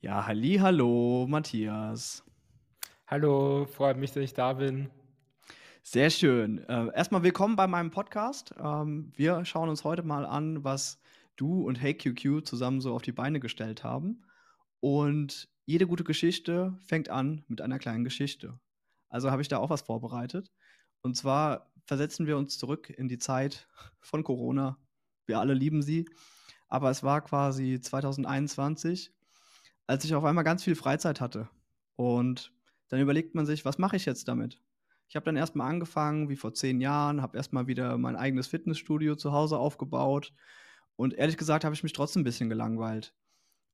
Ja, halli, hallo, Matthias. Hallo, freut mich, dass ich da bin. Sehr schön. Äh, erstmal willkommen bei meinem Podcast. Ähm, wir schauen uns heute mal an, was du und HeyQQ zusammen so auf die Beine gestellt haben. Und jede gute Geschichte fängt an mit einer kleinen Geschichte. Also habe ich da auch was vorbereitet. Und zwar versetzen wir uns zurück in die Zeit von Corona. Wir alle lieben sie. Aber es war quasi 2021, als ich auf einmal ganz viel Freizeit hatte. Und dann überlegt man sich, was mache ich jetzt damit? Ich habe dann erstmal angefangen, wie vor zehn Jahren, habe erstmal wieder mein eigenes Fitnessstudio zu Hause aufgebaut. Und ehrlich gesagt habe ich mich trotzdem ein bisschen gelangweilt.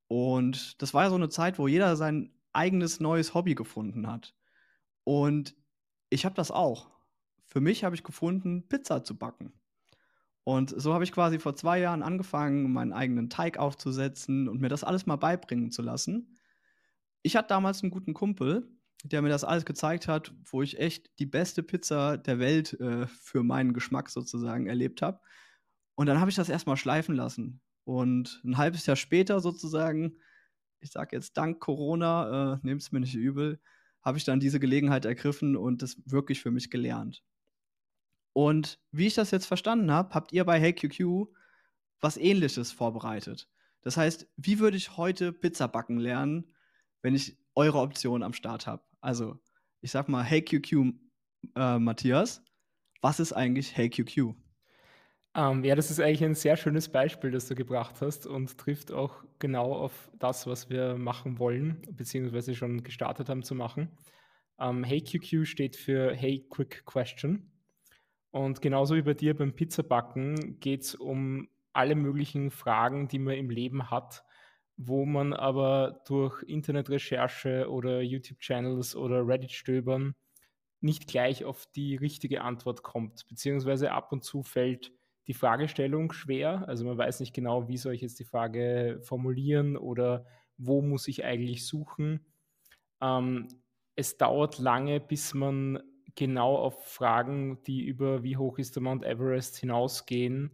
Und das war ja so eine Zeit, wo jeder sein eigenes neues Hobby gefunden hat. Und ich habe das auch. Für mich habe ich gefunden, Pizza zu backen. Und so habe ich quasi vor zwei Jahren angefangen, meinen eigenen Teig aufzusetzen und mir das alles mal beibringen zu lassen. Ich hatte damals einen guten Kumpel, der mir das alles gezeigt hat, wo ich echt die beste Pizza der Welt äh, für meinen Geschmack sozusagen erlebt habe. Und dann habe ich das erstmal schleifen lassen. Und ein halbes Jahr später sozusagen, ich sage jetzt dank Corona, äh, nehmt es mir nicht übel, habe ich dann diese Gelegenheit ergriffen und das wirklich für mich gelernt. Und wie ich das jetzt verstanden habe, habt ihr bei HeyQQ was ähnliches vorbereitet. Das heißt, wie würde ich heute Pizza backen lernen, wenn ich eure Option am Start habe? Also, ich sag mal, HeyQQ äh, Matthias, was ist eigentlich HeyQQ? Ähm, ja, das ist eigentlich ein sehr schönes Beispiel, das du gebracht hast und trifft auch genau auf das, was wir machen wollen, beziehungsweise schon gestartet haben zu machen. Ähm, HeyQQ steht für Hey Quick Question. Und genauso wie bei dir beim Pizzabacken geht es um alle möglichen Fragen, die man im Leben hat, wo man aber durch Internetrecherche oder YouTube-Channels oder Reddit-Stöbern nicht gleich auf die richtige Antwort kommt, beziehungsweise ab und zu fällt die Fragestellung schwer. Also man weiß nicht genau, wie soll ich jetzt die Frage formulieren oder wo muss ich eigentlich suchen. Ähm, es dauert lange, bis man genau auf Fragen, die über wie hoch ist der Mount Everest hinausgehen,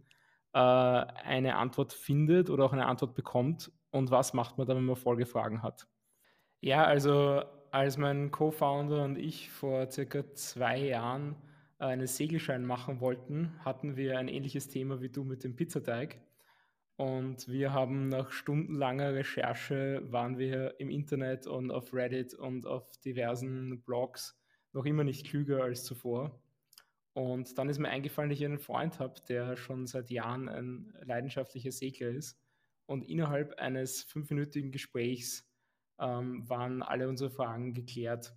äh, eine Antwort findet oder auch eine Antwort bekommt. Und was macht man dann, wenn man Folgefragen hat? Ja, also als mein Co-Founder und ich vor circa zwei Jahren äh, einen Segelschein machen wollten, hatten wir ein ähnliches Thema wie du mit dem Pizzateig. Und wir haben nach stundenlanger Recherche waren wir im Internet und auf Reddit und auf diversen Blogs noch immer nicht klüger als zuvor. Und dann ist mir eingefallen, dass ich einen Freund habe, der schon seit Jahren ein leidenschaftlicher Segler ist. Und innerhalb eines fünfminütigen Gesprächs ähm, waren alle unsere Fragen geklärt.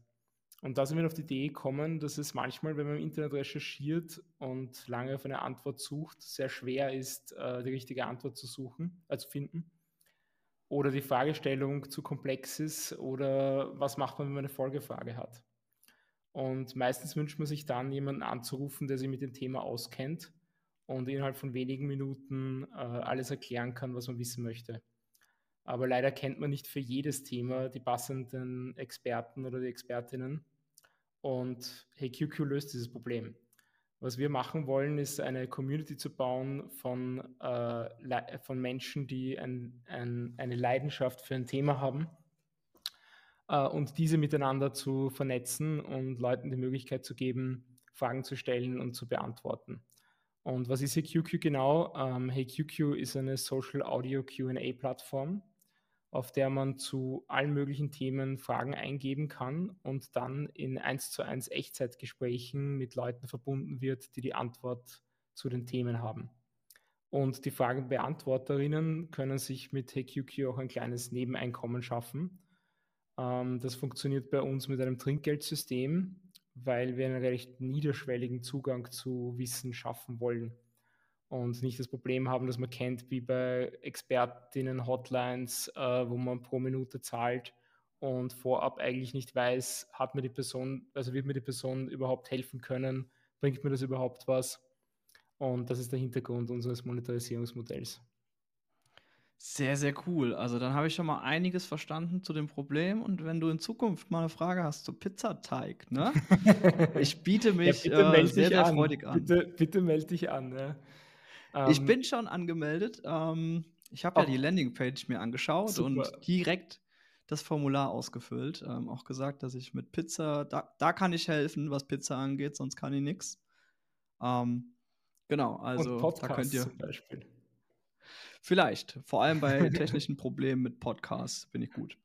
Und da sind wir auf die Idee gekommen, dass es manchmal, wenn man im Internet recherchiert und lange auf eine Antwort sucht, sehr schwer ist, äh, die richtige Antwort zu suchen, äh, zu finden. Oder die Fragestellung zu komplex ist oder was macht man, wenn man eine Folgefrage hat. Und meistens wünscht man sich dann, jemanden anzurufen, der sich mit dem Thema auskennt und innerhalb von wenigen Minuten äh, alles erklären kann, was man wissen möchte. Aber leider kennt man nicht für jedes Thema die passenden Experten oder die Expertinnen. Und HeyQQ löst dieses Problem. Was wir machen wollen, ist eine Community zu bauen von, äh, von Menschen, die ein, ein, eine Leidenschaft für ein Thema haben äh, und diese miteinander zu vernetzen und Leuten die Möglichkeit zu geben, Fragen zu stellen und zu beantworten. Und was ist HeyQQ genau? Ähm, HeyQQ ist eine Social Audio QA-Plattform, auf der man zu allen möglichen Themen Fragen eingeben kann und dann in 1 zu 1 Echtzeitgesprächen mit Leuten verbunden wird, die die Antwort zu den Themen haben. Und die Fragenbeantworterinnen können sich mit HeyQQ auch ein kleines Nebeneinkommen schaffen ähm, das funktioniert bei uns mit einem Trinkgeldsystem, weil wir einen recht niederschwelligen Zugang zu Wissen schaffen wollen und nicht das Problem haben, dass man kennt, wie bei Expertinnen-Hotlines, äh, wo man pro Minute zahlt und vorab eigentlich nicht weiß, hat mir die Person, also wird mir die Person überhaupt helfen können, bringt mir das überhaupt was? Und das ist der Hintergrund unseres Monetarisierungsmodells. Sehr, sehr cool. Also dann habe ich schon mal einiges verstanden zu dem Problem. Und wenn du in Zukunft mal eine Frage hast zu Pizzateig, ne? Ich biete mich ja, äh, sehr, sehr an. freudig an. Bitte, bitte melde dich an. Ne? ich ähm, bin schon angemeldet. Ähm, ich habe ja die Landingpage mir angeschaut super. und direkt das Formular ausgefüllt. Ähm, auch gesagt, dass ich mit Pizza, da, da kann ich helfen, was Pizza angeht, sonst kann ich nichts. Ähm, genau, also da könnt ihr. zum Beispiel. Vielleicht, vor allem bei technischen Problemen mit Podcasts bin ich gut.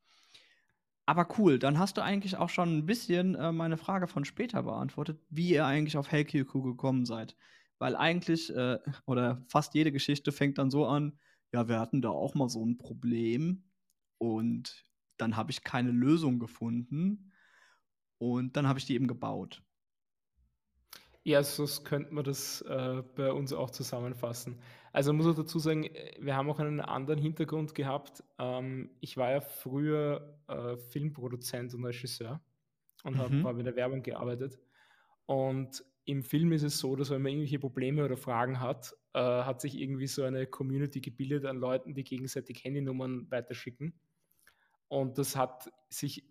Aber cool, dann hast du eigentlich auch schon ein bisschen äh, meine Frage von später beantwortet, wie ihr eigentlich auf HellQQ gekommen seid. Weil eigentlich, äh, oder fast jede Geschichte fängt dann so an, ja, wir hatten da auch mal so ein Problem und dann habe ich keine Lösung gefunden und dann habe ich die eben gebaut. Ja, so könnte man das äh, bei uns auch zusammenfassen. Also muss ich dazu sagen, äh, wir haben auch einen anderen Hintergrund gehabt. Ähm, ich war ja früher äh, Filmproduzent und Regisseur und habe Mhm. bei der Werbung gearbeitet. Und im Film ist es so, dass wenn man irgendwelche Probleme oder Fragen hat, äh, hat sich irgendwie so eine Community gebildet an Leuten, die gegenseitig Handynummern weiterschicken. Und das hat sich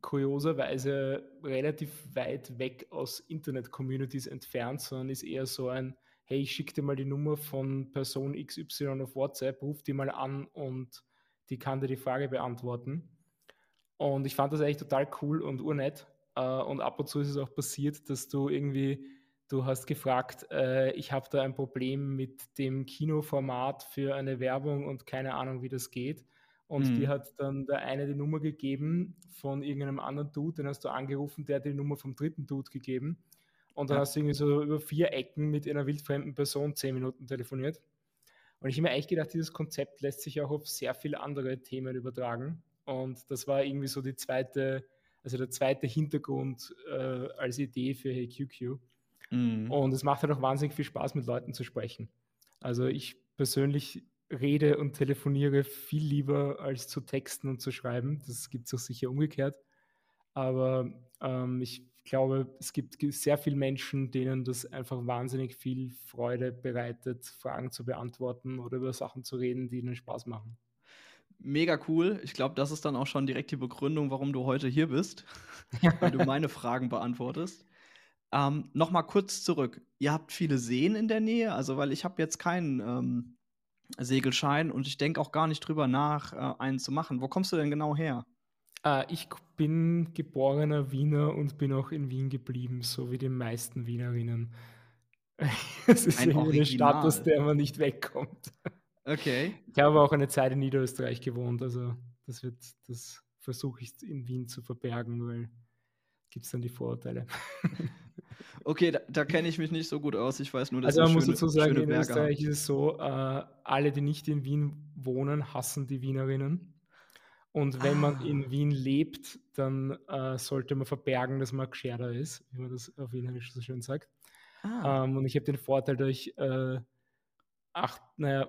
kurioserweise relativ weit weg aus Internet-Communities entfernt, sondern ist eher so ein, hey, ich schicke dir mal die Nummer von Person XY auf WhatsApp, ruf die mal an und die kann dir die Frage beantworten. Und ich fand das eigentlich total cool und urnett. Äh, und ab und zu ist es auch passiert, dass du irgendwie, du hast gefragt, äh, ich habe da ein Problem mit dem Kinoformat für eine Werbung und keine Ahnung, wie das geht. Und Mhm. die hat dann der eine die Nummer gegeben von irgendeinem anderen Dude, den hast du angerufen, der hat die Nummer vom dritten Dude gegeben. Und dann Ja. hast du irgendwie so über vier Ecken mit einer wildfremden Person zehn Minuten telefoniert. Und ich habe mir echt gedacht, dieses Konzept lässt sich auch auf sehr viele andere Themen übertragen. Und das war irgendwie so die zweite, also der zweite Hintergrund äh, als Idee für HeyQQ. Mhm. Und es macht halt auch wahnsinnig viel Spaß, mit Leuten zu sprechen. Also ich persönlich rede und telefoniere viel lieber als zu texten und zu schreiben. Das gibt es auch sicher umgekehrt. Aber ähm, ich glaube, es gibt sehr viele Menschen, denen das einfach wahnsinnig viel Freude bereitet, Fragen zu beantworten oder über Sachen zu reden, die ihnen Spaß machen. Mega cool. Ich glaube, das ist dann auch schon direkt die Begründung, warum du heute hier bist, weil du meine Fragen beantwortest. Ähm, noch mal kurz zurück. Ihr habt viele Seen in der Nähe, also weil ich habe jetzt keinen ähm, Segelschein und ich denke auch gar nicht drüber nach, äh, einen zu machen. Wo kommst du denn genau her? Äh, ich bin geborener Wiener und bin auch in Wien geblieben, so wie die meisten Wienerinnen. Es ist Ein irgendwie eine Stadt, aus der man nicht wegkommt. Okay. Ich habe auch eine Zeit in Niederösterreich gewohnt, also das wird, das versuche ich in Wien zu verbergen, weil gibt es dann die Vorurteile. Okay, da, da kenne ich mich nicht so gut aus. Ich weiß nur, dass Also man muss schöne, dazu sagen, in Österreich habt. ist es so, äh, alle, die nicht in Wien wohnen, hassen die Wienerinnen. Und wenn man Ah. in Wien lebt, dann äh, sollte man verbergen, dass man Gscherder ist, wie man das auf Wienerisch so schön sagt. Ah. Ähm, und ich habe den Vorteil, dass ich äh, acht, naja,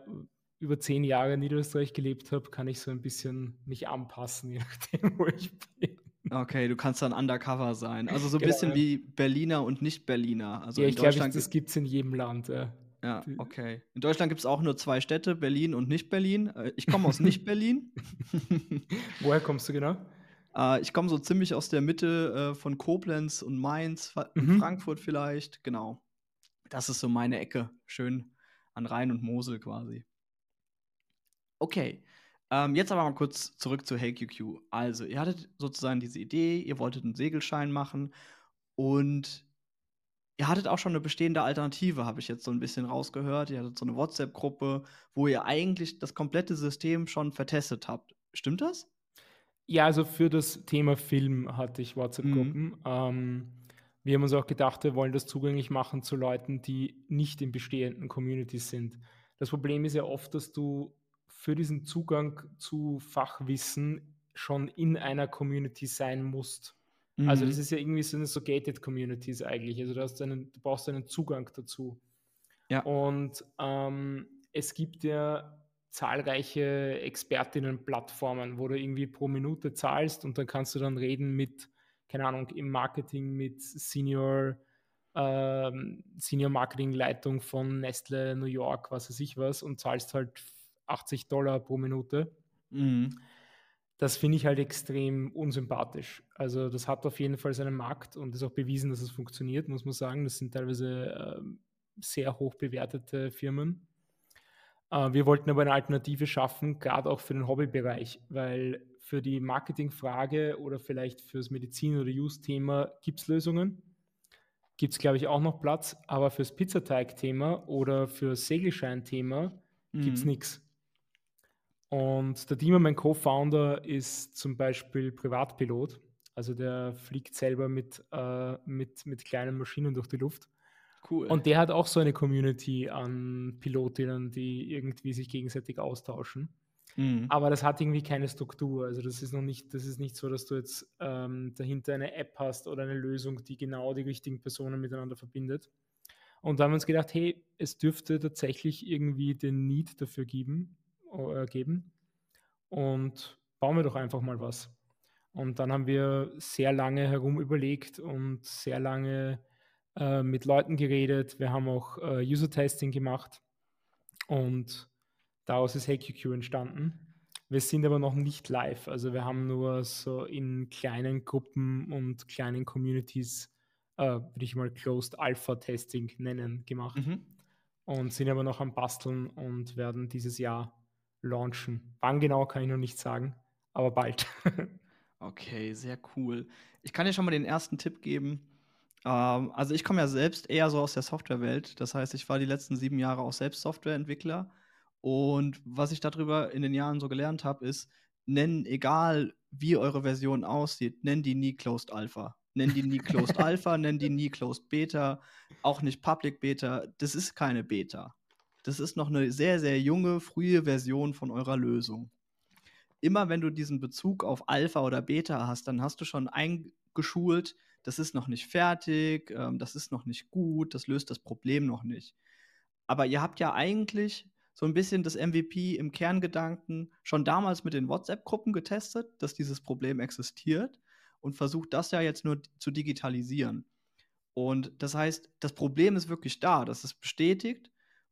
über zehn Jahre in Niederösterreich gelebt habe, kann ich so ein bisschen mich anpassen, je nachdem, wo ich bin. Okay, du kannst dann undercover sein. Also so ein Genau, bisschen wie Berliner und Nicht-Berliner. Also ja, in ich glaube, Deutschland. das gibt es in jedem Land. Ja. Ja, okay. In Deutschland gibt es auch nur zwei Städte, Berlin und Nicht-Berlin. Äh, Ich komme aus Nicht-Berlin. Woher kommst du genau? Äh, ich komme so ziemlich aus der Mitte äh, von Koblenz und Mainz, Mhm. Frankfurt vielleicht. Genau. Das ist so meine Ecke. Schön an Rhein und Mosel quasi. Okay. Ähm, jetzt aber mal kurz zurück zu HeyQQ. Also, ihr hattet sozusagen diese Idee, ihr wolltet einen Segelschein machen und ihr hattet auch schon eine bestehende Alternative, habe ich jetzt so ein bisschen rausgehört. Ihr hattet so eine WhatsApp-Gruppe, wo ihr eigentlich das komplette System schon vertestet habt. Stimmt das? Ja, also für das Thema Film hatte ich WhatsApp-Gruppen. Ähm, wir haben uns auch gedacht, wir wollen das zugänglich machen zu Leuten, die nicht in bestehenden Communities sind. Das Problem ist ja oft, dass du für diesen Zugang zu Fachwissen schon in einer Community sein musst. Also das Mhm. ist ja irgendwie so eine so gated Communities eigentlich. Also du, hast einen, du brauchst einen Zugang dazu. Ja. Und ähm, es gibt ja zahlreiche Expertinnen-Plattformen, wo du irgendwie pro Minute zahlst und dann kannst du dann reden mit, keine Ahnung, im Marketing mit Senior, ähm, Senior Marketing-Leitung von Nestle New York, was weiß ich was, und zahlst halt 80 Dollar pro Minute. Mhm. Das finde ich halt extrem unsympathisch. Also das hat auf jeden Fall seinen Markt und ist auch bewiesen, dass es funktioniert, muss man sagen. Das sind teilweise ähm, sehr hoch bewertete Firmen. Äh, wir wollten aber eine Alternative schaffen, gerade auch für den Hobbybereich, weil für die Marketingfrage oder vielleicht fürs Medizin- oder Use-Thema gibt es Lösungen. Gibt es, glaube ich, auch noch Platz, aber fürs Pizzateig-Thema oder fürs Segelschein-Thema mhm. gibt es nichts. Und der Dima, mein Co-Founder, ist zum Beispiel Privatpilot. Also der fliegt selber mit, äh, mit, mit kleinen Maschinen durch die Luft. Cool. Und der hat auch so eine Community an Pilotinnen, die irgendwie sich gegenseitig austauschen. Mhm. Aber das hat irgendwie keine Struktur. Also das ist noch nicht, das ist nicht so, dass du jetzt ähm, dahinter eine App hast oder eine Lösung, die genau die richtigen Personen miteinander verbindet. Und da haben wir uns gedacht, hey, es dürfte tatsächlich irgendwie den Need dafür geben, geben. Und bauen wir doch einfach mal was. Und dann haben wir sehr lange herum überlegt und sehr lange äh, mit Leuten geredet. Wir haben auch äh, User-Testing gemacht und daraus ist HeyQQ entstanden. Wir sind aber noch nicht live. Also wir haben nur so in kleinen Gruppen und kleinen Communities, äh, würde ich mal Closed Alpha Testing nennen, gemacht. Mhm. Und sind aber noch am Basteln und werden dieses Jahr launchen. Wann genau kann ich noch nicht sagen, aber bald. okay, sehr cool. Ich kann dir schon mal den ersten Tipp geben. Ähm, also ich komme ja selbst eher so aus der Softwarewelt. Das heißt, ich war die letzten sieben Jahre auch selbst Softwareentwickler. Und was ich darüber in den Jahren so gelernt habe, ist, nennen, egal wie eure Version aussieht, nennen die nie Closed Alpha. Nennen die nie Closed Alpha, nennen die nie Closed Beta, auch nicht Public Beta. Das ist keine Beta das ist noch eine sehr, sehr junge, frühe Version von eurer Lösung. Immer wenn du diesen Bezug auf Alpha oder Beta hast, dann hast du schon eingeschult, das ist noch nicht fertig, ähm, das ist noch nicht gut, das löst das Problem noch nicht. Aber ihr habt ja eigentlich so ein bisschen das MVP im Kerngedanken schon damals mit den WhatsApp-Gruppen getestet, dass dieses Problem existiert und versucht das ja jetzt nur zu digitalisieren. Und das heißt, das Problem ist wirklich da, das ist bestätigt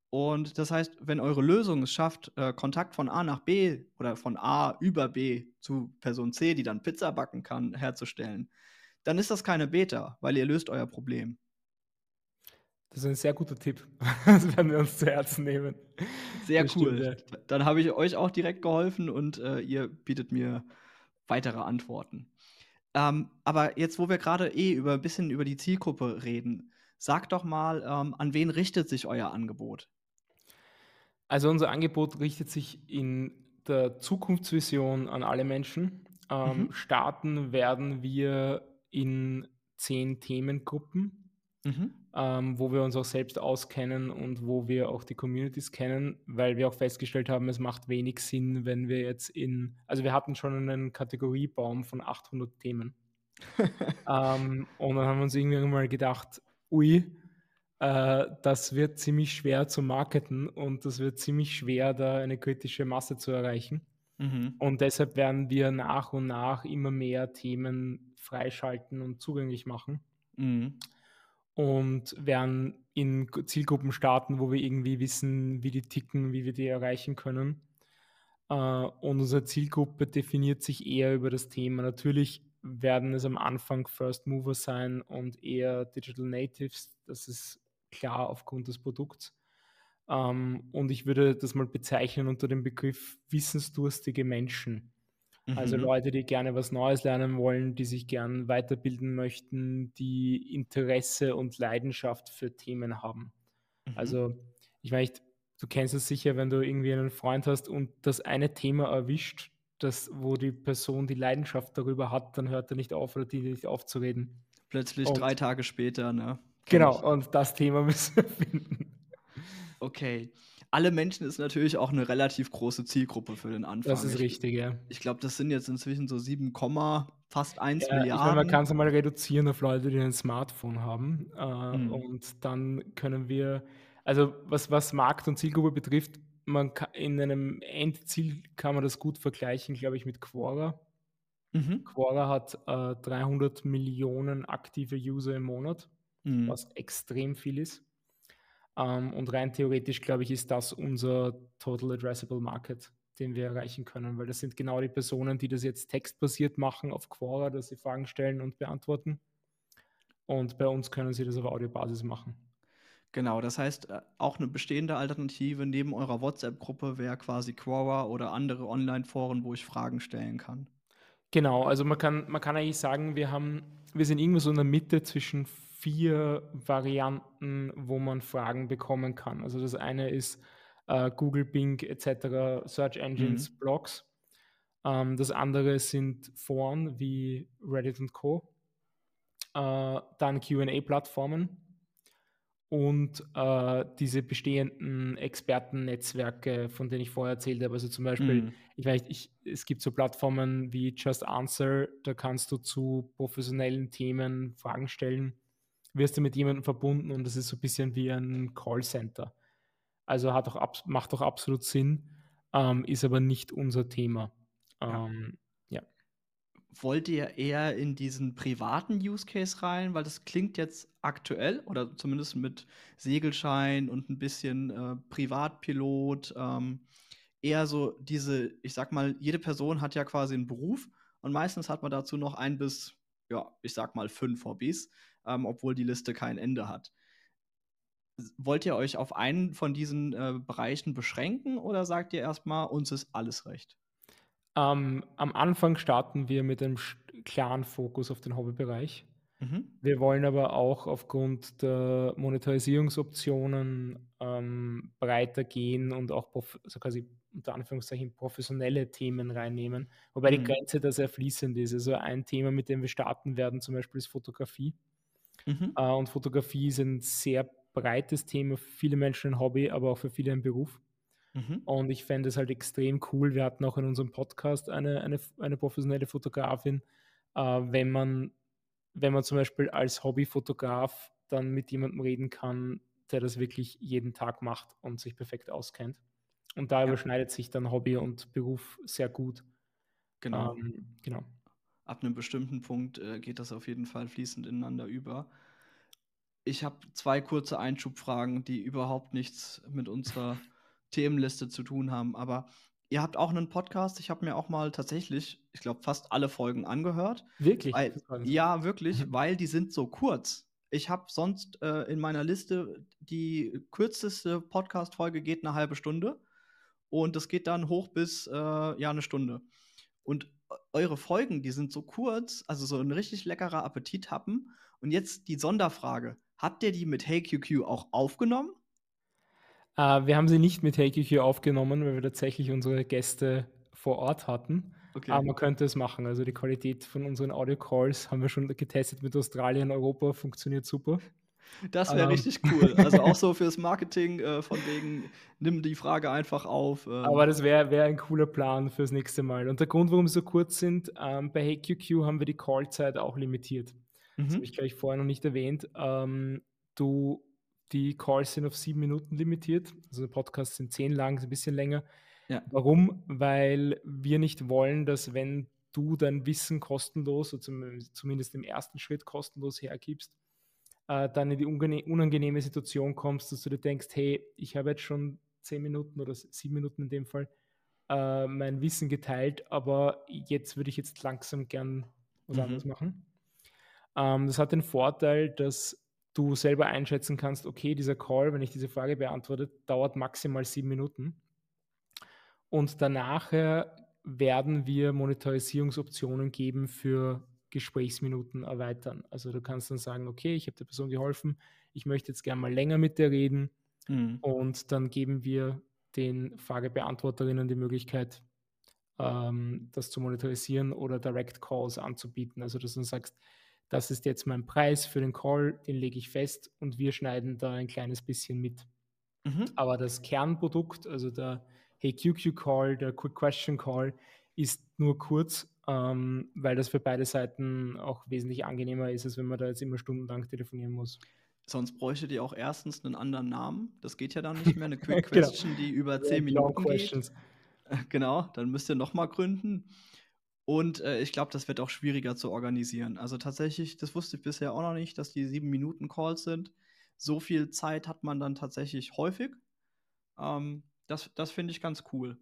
und das heißt, wenn eure Lösung es schafft, äh, Kontakt von A nach B oder von A über B zu Person C, die dann Pizza backen kann, herzustellen, dann ist das keine Beta, weil ihr löst euer Problem. Das ist ein sehr guter Tipp. Das werden wir uns zu Herzen nehmen. Sehr das cool. Stimmt, ja. Dann habe ich euch auch direkt geholfen und äh, ihr bietet mir weitere Antworten. Ähm, aber jetzt, wo wir gerade eh über ein bisschen über die Zielgruppe reden, sagt doch mal, ähm, an wen richtet sich euer Angebot? Also unser Angebot richtet sich in der Zukunftsvision an alle Menschen. Ähm, mhm. Starten werden wir in zehn Themengruppen, mhm. ähm, wo wir uns auch selbst auskennen und wo wir auch die Communities kennen, weil wir auch festgestellt haben, es macht wenig Sinn, wenn wir jetzt in, also wir hatten schon einen Kategoriebaum von 800 Themen. ähm, und dann haben wir uns irgendwann mal gedacht, ui, äh, das wird ziemlich schwer zu marketen und das wird ziemlich schwer, da eine kritische Masse zu erreichen. Mhm. Und deshalb werden wir nach und nach immer mehr Themen freischalten und zugänglich machen. Mhm. Und werden in Zielgruppen starten, wo wir irgendwie wissen, wie die ticken, wie wir die erreichen können. Äh, und unsere Zielgruppe definiert sich eher über das Thema. Natürlich werden es am Anfang First Mover sein und eher Digital Natives. Das ist klar aufgrund des Produkts. Ähm, und ich würde das mal bezeichnen unter dem Begriff wissensdurstige Menschen. Also mhm. Also Leute, die gerne was Neues lernen wollen, die sich gern weiterbilden möchten, die Interesse und Leidenschaft für Themen haben. Mhm. Also ich meine, du kennst es sicher, wenn du irgendwie einen Freund hast und das eine Thema erwischt, das, wo die Person die Leidenschaft darüber hat, dann hört er nicht auf oder die nicht aufzureden. Plötzlich und, drei Tage später, ne? Genau, ich. und das Thema müssen wir finden. Okay. Alle Menschen ist natürlich auch eine relativ große Zielgruppe für den Anfang. Das ist richtig, ja. Ich glaube, das sind jetzt inzwischen so 7, fast 1 ja, Milliarden. Ich meine, man kann es mal reduzieren auf Leute, die ein Smartphone haben. Äh, mhm. Und dann können wir, also was, was Markt und Zielgruppe betrifft, man kann, in einem Endziel kann man das gut vergleichen, glaube ich, mit Quora. Mhm. Quora hat äh, 300 Millionen aktive User im Monat, mhm. was extrem viel ist. Ähm, und rein theoretisch, glaube ich, ist das unser Total Addressable Market, den wir erreichen können, weil das sind genau die Personen, die das jetzt textbasiert machen auf Quora, dass sie Fragen stellen und beantworten. Und bei uns können sie das auf Audiobasis machen. Genau, das heißt, äh, auch eine bestehende Alternative neben eurer WhatsApp-Gruppe wäre quasi Quora oder andere Online-Foren, wo ich Fragen stellen kann. Genau, also man kann, man kann eigentlich sagen, wir haben, wir sind irgendwo so in der Mitte zwischen vier Varianten, wo man Fragen bekommen kann. Also das eine ist äh, Google, Bing etc., Search Engines, Mhm. Blogs. Ähm, das andere sind Foren wie Reddit und Co. Äh, dann QA-Plattformen und äh, diese bestehenden Expertennetzwerke, von denen ich vorher erzählt habe. Also zum Beispiel, Mhm. ich weiß, ich, es gibt so Plattformen wie Just Answer, da kannst du zu professionellen Themen Fragen stellen, wirst du mit jemandem verbunden und das ist so ein bisschen wie ein Callcenter. Also hat auch macht auch absolut Sinn, ähm, ist aber nicht unser Thema. Ja. Ähm, ja. Wollt ihr eher in diesen privaten Use Case rein? Weil das klingt jetzt aktuell oder zumindest mit Segelschein und ein bisschen äh, Privatpilot. Ähm, eher so diese, ich sag mal, jede Person hat ja quasi einen Beruf und meistens hat man dazu noch ein bis, ja, ich sag mal fünf Hobbys, ähm, obwohl die Liste kein Ende hat. Wollt ihr euch auf einen von diesen äh, Bereichen beschränken oder sagt ihr erstmal, uns ist alles recht? Ähm, am Anfang starten wir mit einem klaren Fokus auf den Hobbybereich. Mhm. Wir wollen aber auch aufgrund der Monetarisierungsoptionen ähm, breiter gehen und auch also quasi unter Anführungszeichen professionelle Themen reinnehmen, wobei die Mhm. Grenze da sehr fließend ist. Also ein Thema, mit dem wir starten werden, zum Beispiel ist Fotografie. Mhm. Äh, und Fotografie ist ein sehr breites Thema für viele Menschen ein Hobby, aber auch für viele ein Beruf. Mhm. Und ich fände es halt extrem cool. Wir hatten auch in unserem Podcast eine, eine, eine professionelle Fotografin. Äh, wenn, man, wenn man zum Beispiel als Hobbyfotograf dann mit jemandem reden kann, der das wirklich jeden Tag macht und sich perfekt auskennt. Und da Ja. überschneidet sich dann Hobby und Beruf sehr gut. Genau. Ähm, genau. Ab einem bestimmten Punkt äh, geht das auf jeden Fall fließend ineinander über. Ich habe zwei kurze Einschubfragen, die überhaupt nichts mit unserer Themenliste zu tun haben. Aber ihr habt auch einen Podcast. Ich habe mir auch mal tatsächlich, ich glaube, fast alle Folgen angehört. Wirklich? Weil, ja, wirklich, Mhm. weil die sind so kurz. Ich habe sonst äh, in meiner Liste die kürzeste Podcast-Folge geht eine halbe Stunde und das geht dann hoch bis äh, ja eine Stunde. Und eure Folgen, die sind so kurz, also so ein richtig leckerer Appetithappen. Und jetzt die Sonderfrage: Habt ihr die mit HeyQQ auch aufgenommen? Äh, wir haben sie nicht mit HeyQQ aufgenommen, weil wir tatsächlich unsere Gäste vor Ort hatten. Okay. Aber man könnte es machen. Also die Qualität von unseren Audio-Calls haben wir schon getestet mit Australien, Europa, funktioniert super. Das wäre ähm. richtig cool. Also auch so fürs Marketing, äh, von wegen, nimm die Frage einfach auf. ähm. Aber das wäre wär ein cooler Plan fürs nächste Mal. Und der Grund, warum sie so kurz sind, ähm, bei HeyQQ haben wir die Callzeit auch limitiert. Das Mhm. habe ich, glaube ich, vorher noch nicht erwähnt. Ähm, du, die Calls sind auf sieben Minuten limitiert. Also der Podcast sind zehn lang, ein bisschen länger. Ja. Warum? Weil wir nicht wollen, dass wenn du dein Wissen kostenlos, oder zum, zumindest im ersten Schritt kostenlos hergibst, äh, dann in die unangenehme Situation kommst, dass du dir denkst, hey, ich habe jetzt schon zehn Minuten oder sieben Minuten in dem Fall äh, mein Wissen geteilt, aber jetzt würde ich jetzt langsam gern was Mhm. anderes machen. Ähm, das hat den Vorteil, dass du selber einschätzen kannst, okay, dieser Call, wenn ich diese Frage beantworte, dauert maximal sieben Minuten. Und danach äh, werden wir Monetarisierungsoptionen geben für Gesprächsminuten erweitern. Also du kannst dann sagen, okay, ich habe der Person geholfen, ich möchte jetzt gerne mal länger mit der reden Mhm. und dann geben wir den Fragebeantworterinnen die Möglichkeit, ähm, das zu monetarisieren oder Direct Calls anzubieten. Also dass du dann sagst, das ist jetzt mein Preis für den Call, den lege ich fest und wir schneiden da ein kleines bisschen mit. Mhm. Aber das Kernprodukt, also der Hey QQ Call, der Quick Question Call, ist nur kurz, ähm, weil das für beide Seiten auch wesentlich angenehmer ist, als wenn man da jetzt immer stundenlang telefonieren muss. Sonst bräuchtet ihr auch erstens einen anderen Namen. Das geht ja dann nicht mehr. Eine Quick Genau. Question, die über zehn Minuten geht. Questions. Genau, dann müsst ihr noch mal gründen. Und äh, ich glaube, das wird auch schwieriger zu organisieren. Also tatsächlich, das wusste ich bisher auch noch nicht, dass die sieben Minuten Calls sind. So viel Zeit hat man dann tatsächlich häufig. Ähm, das das finde ich ganz cool.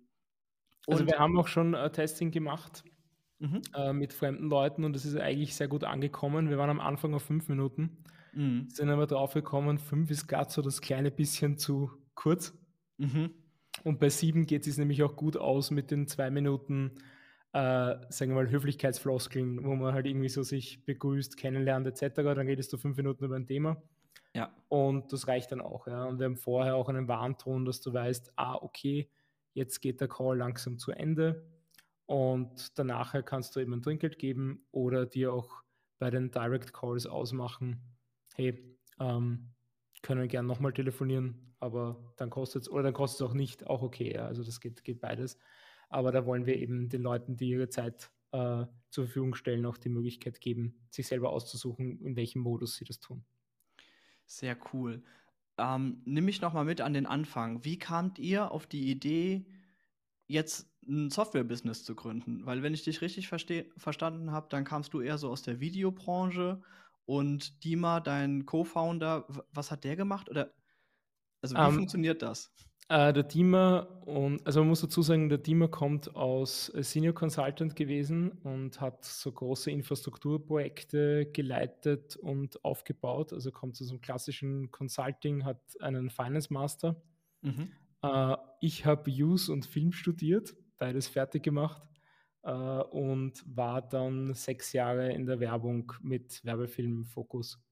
Also Und- wir haben auch schon äh, Testing gemacht Mhm. äh, mit fremden Leuten und es ist eigentlich sehr gut angekommen. Wir waren am Anfang auf fünf Minuten, Mhm. sind aber drauf gekommen, fünf ist gerade so das kleine bisschen zu kurz. Mhm. Und bei sieben geht es nämlich auch gut aus mit den zwei Minuten äh, sagen wir mal, Höflichkeitsfloskeln, wo man halt irgendwie so sich begrüßt, kennenlernt etc. Dann redest du fünf Minuten über ein Thema. Ja. Und das reicht dann auch. Ja. Und wir haben vorher auch einen Warnton, dass du weißt, ah, okay, jetzt geht der Call langsam zu Ende. Und danach kannst du eben ein Trinkgeld geben oder dir auch bei den Direct Calls ausmachen, hey, ähm, können wir gerne nochmal telefonieren, aber dann kostet es, oder dann kostet es auch nicht, auch okay. Ja. Also das geht, geht beides. Aber da wollen wir eben den Leuten, die ihre Zeit äh, zur Verfügung stellen, auch die Möglichkeit geben, sich selber auszusuchen, in welchem Modus sie das tun. Sehr cool. Ähm, nimm mich noch mal mit an den Anfang. Wie kamt ihr auf die Idee, jetzt ein Software-Business zu gründen? Weil wenn ich dich richtig verstanden habe, dann kamst du eher so aus der Videobranche und Dima, dein Co-Founder, was hat der gemacht? Oder also wie um, ähm, funktioniert das? Äh, der Dima und also man muss dazu sagen, der Dima kommt aus äh, Senior Consultant gewesen und hat so große Infrastrukturprojekte geleitet und aufgebaut. Also kommt aus einem klassischen Consulting, hat einen Finance Master. Mhm. Äh, ich habe Use und Film studiert, beides fertig gemacht äh, und war dann sechs Jahre in der Werbung mit Werbefilm-Fokus.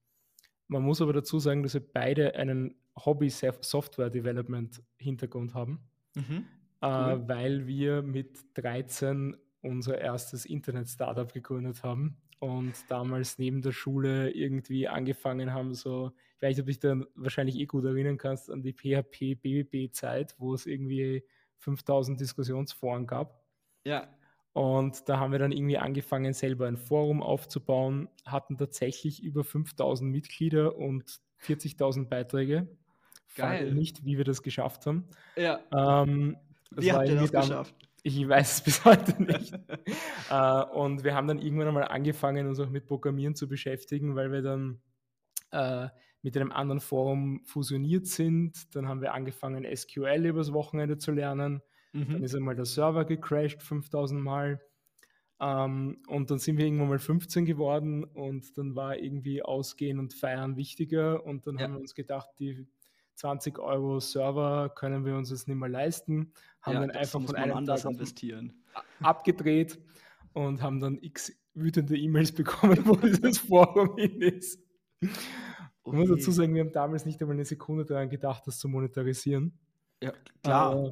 Man muss aber dazu sagen, dass wir beide einen Hobby-Software-Development-Hintergrund haben, mhm. Äh, cool. weil wir mit 13 unser erstes Internet-Startup gegründet haben und damals neben der Schule irgendwie angefangen haben, so, ich weiß nicht, ob dich da wahrscheinlich eh gut erinnern kannst, an die PHP-BBB-Zeit, wo es irgendwie 5000 Diskussionsforen gab. Ja. Und da haben wir dann irgendwie angefangen, selber ein Forum aufzubauen, hatten tatsächlich über 5000 Mitglieder und 40.000 Beiträge. Geil. nicht, wie wir das geschafft haben. Ja. Ähm, wie habt ihr das geschafft? Ich weiß es bis heute nicht. äh, und wir haben dann irgendwann einmal angefangen, uns auch mit Programmieren zu beschäftigen, weil wir dann äh, mit einem anderen Forum fusioniert sind. Dann haben wir angefangen, SQL übers Wochenende zu lernen. Mhm. Dann ist einmal der Server gecrashed 5000 Mal. Ähm, und dann sind wir irgendwann mal 15 geworden und dann war irgendwie Ausgehen und Feiern wichtiger. Und dann ja. haben wir uns gedacht, die 20 Euro Server können wir uns jetzt nicht mehr leisten. Haben ja, dann einfach von einem anders Tag investieren. abgedreht und haben dann x wütende E-Mails bekommen, wo dieses Forum hin ist. Ich muss dazu sagen, wir haben damals nicht einmal eine Sekunde daran gedacht, das zu monetarisieren. Ja, klar. Äh,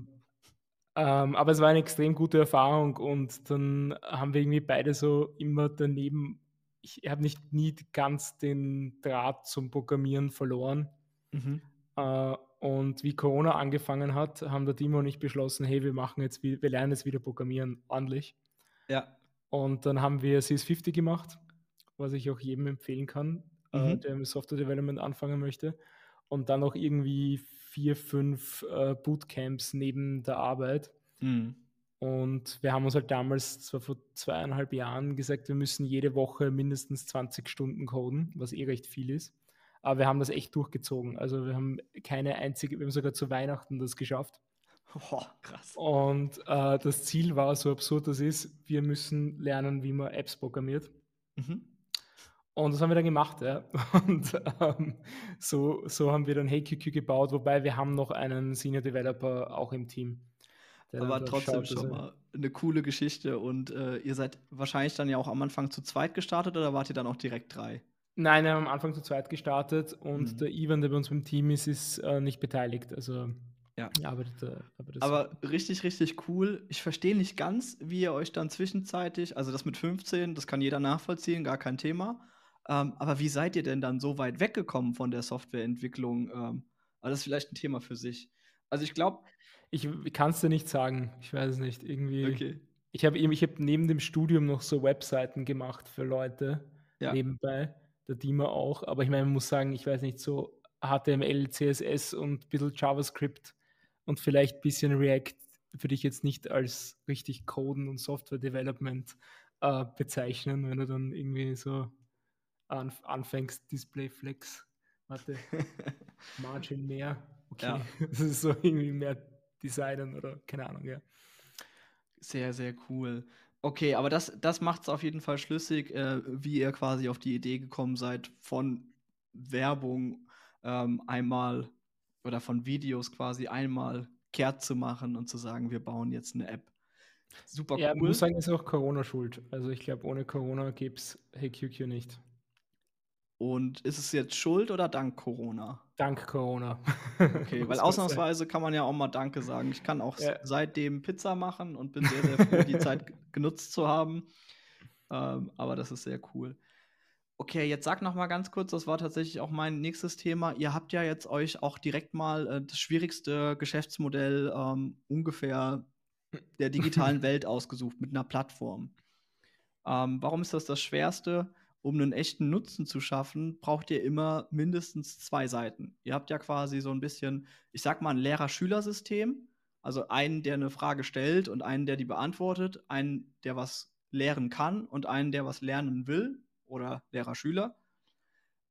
ähm, aber es war eine extrem gute Erfahrung und dann haben wir irgendwie beide so immer daneben, ich habe nicht nie ganz den Draht zum Programmieren verloren. Mhm. Äh, und wie Corona angefangen hat, haben der Timo und ich beschlossen, hey, wir machen jetzt, wir lernen jetzt wieder Programmieren ordentlich. Ja. Und dann haben wir CS50 gemacht, was ich auch jedem empfehlen kann, mhm. äh, der mit Software Development anfangen möchte. Und dann noch irgendwie vier, fünf äh, Bootcamps neben der Arbeit. Mhm. Und wir haben uns halt damals, zwar vor zweieinhalb Jahren, gesagt, wir müssen jede Woche mindestens 20 Stunden coden, was eh recht viel ist. Aber wir haben das echt durchgezogen. Also wir haben keine einzige, wir haben sogar zu Weihnachten das geschafft. Oh, krass. Und äh, das Ziel war, so absurd das ist, wir müssen lernen, wie man Apps programmiert. Mhm. Und das haben wir dann gemacht, ja. Und ähm, so, so haben wir dann HeyQQ gebaut, wobei wir haben noch einen Senior Developer auch im Team. Aber trotzdem schon mal eine coole Geschichte. Und äh, ihr seid wahrscheinlich dann ja auch am Anfang zu zweit gestartet oder wart ihr dann auch direkt drei? Nein, wir haben am Anfang zu zweit gestartet und mhm. der Ivan, der bei uns im Team ist, ist äh, nicht beteiligt. Also ja. arbeitet, äh, arbeitet Aber richtig, richtig cool. Ich verstehe nicht ganz, wie ihr euch dann zwischenzeitig, also das mit 15, das kann jeder nachvollziehen, gar kein Thema. Ähm, aber wie seid ihr denn dann so weit weggekommen von der Softwareentwicklung? Ähm, aber das ist vielleicht ein Thema für sich. Also ich glaube. Ich kann es dir nicht sagen. Ich weiß es nicht. Irgendwie. Okay. Ich habe ich hab neben dem Studium noch so Webseiten gemacht für Leute ja. nebenbei der Dima auch. Aber ich meine, man muss sagen, ich weiß nicht, so HTML, CSS und ein bisschen JavaScript und vielleicht ein bisschen React würde ich jetzt nicht als richtig Coden und Software Development äh, bezeichnen, wenn du dann irgendwie so anf anfängst, Display Flex, warte, Margin mehr. Okay, ja. das ist so irgendwie mehr Designen oder keine Ahnung, ja. Sehr, sehr cool. Okay, aber das, das macht es auf jeden Fall schlüssig, äh, wie ihr quasi auf die Idee gekommen seid, von Werbung ähm, einmal oder von Videos quasi einmal kehrt zu machen und zu sagen, wir bauen jetzt eine App. Super cool. Ja, muss sagen, ist auch Corona schuld. Also ich glaube, ohne Corona gäbe es HeyQQ nicht. Und ist es jetzt schuld oder dank Corona? Dank Corona. Okay, weil ausnahmsweise kann man ja auch mal Danke sagen. Ich kann auch ja. seitdem Pizza machen und bin sehr, sehr froh, die Zeit genutzt zu haben. Ähm, aber das ist sehr cool. Okay, jetzt sag noch mal ganz kurz, das war tatsächlich auch mein nächstes Thema. Ihr habt ja jetzt euch auch direkt mal äh, das schwierigste Geschäftsmodell ähm, ungefähr der digitalen Welt ausgesucht mit einer Plattform. Ähm, warum ist das das Schwerste? Um einen echten Nutzen zu schaffen, braucht ihr immer mindestens zwei Seiten. Ihr habt ja quasi so ein bisschen, ich sag mal, ein Lehrer-Schüler-System. Also einen, der eine Frage stellt und einen, der die beantwortet, einen, der was lehren kann und einen, der was lernen will oder Lehrer-Schüler.